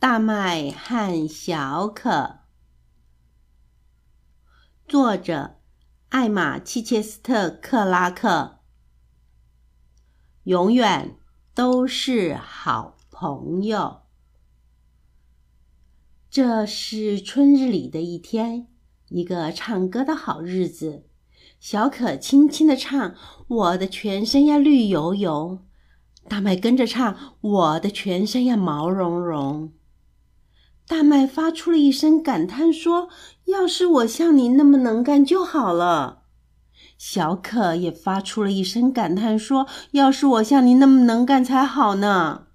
大麦和小可，作者艾玛·契切斯特克拉克。永远都是好朋友。这是春日里的一天，一个唱歌的好日子。小可轻轻地唱：“我的全身呀绿油油。”大麦跟着唱：“我的全身呀毛茸茸。”大麦发出了一声感叹，说：“要是我像你那么能干就好了。”小可也发出了一声感叹，说：“要是我像你那么能干才好呢。”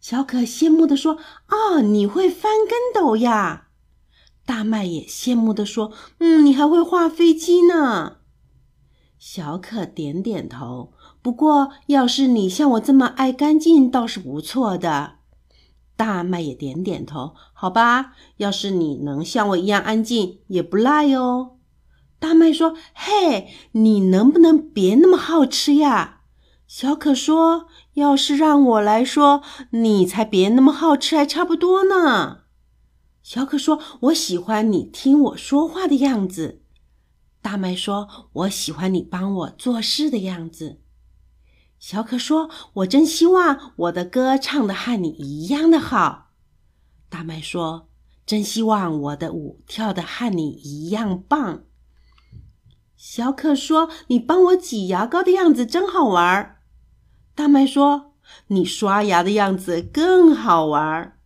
小可羡慕地说：“啊，你会翻跟斗呀！”大麦也羡慕地说：“嗯，你还会画飞机呢。”小可点点头。不过，要是你像我这么爱干净，倒是不错的。大麦也点点头，好吧。要是你能像我一样安静，也不赖哦。大麦说：“嘿，你能不能别那么好吃呀？”小可说：“要是让我来说，你才别那么好吃，还差不多呢。”小可说：“我喜欢你听我说话的样子。”大麦说：“我喜欢你帮我做事的样子。”小可说：“我真希望我的歌唱的和你一样的好。”大麦说：“真希望我的舞跳的和你一样棒。”小可说：“你帮我挤牙膏的样子真好玩。”大麦说：“你刷牙的样子更好玩。”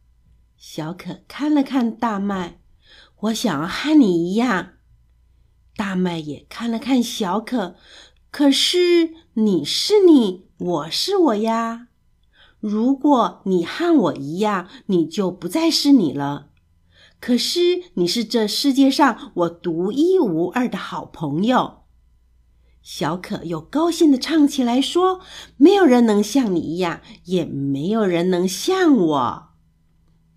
小可看了看大麦：“我想和你一样。”大麦也看了看小可。可是你是你，我是我呀。如果你和我一样，你就不再是你了。可是你是这世界上我独一无二的好朋友。小可又高兴地唱起来，说：“没有人能像你一样，也没有人能像我。”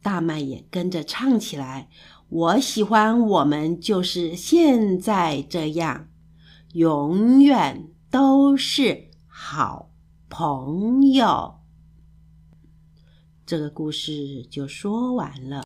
大麦也跟着唱起来：“我喜欢我们就是现在这样。”永远都是好朋友。这个故事就说完了。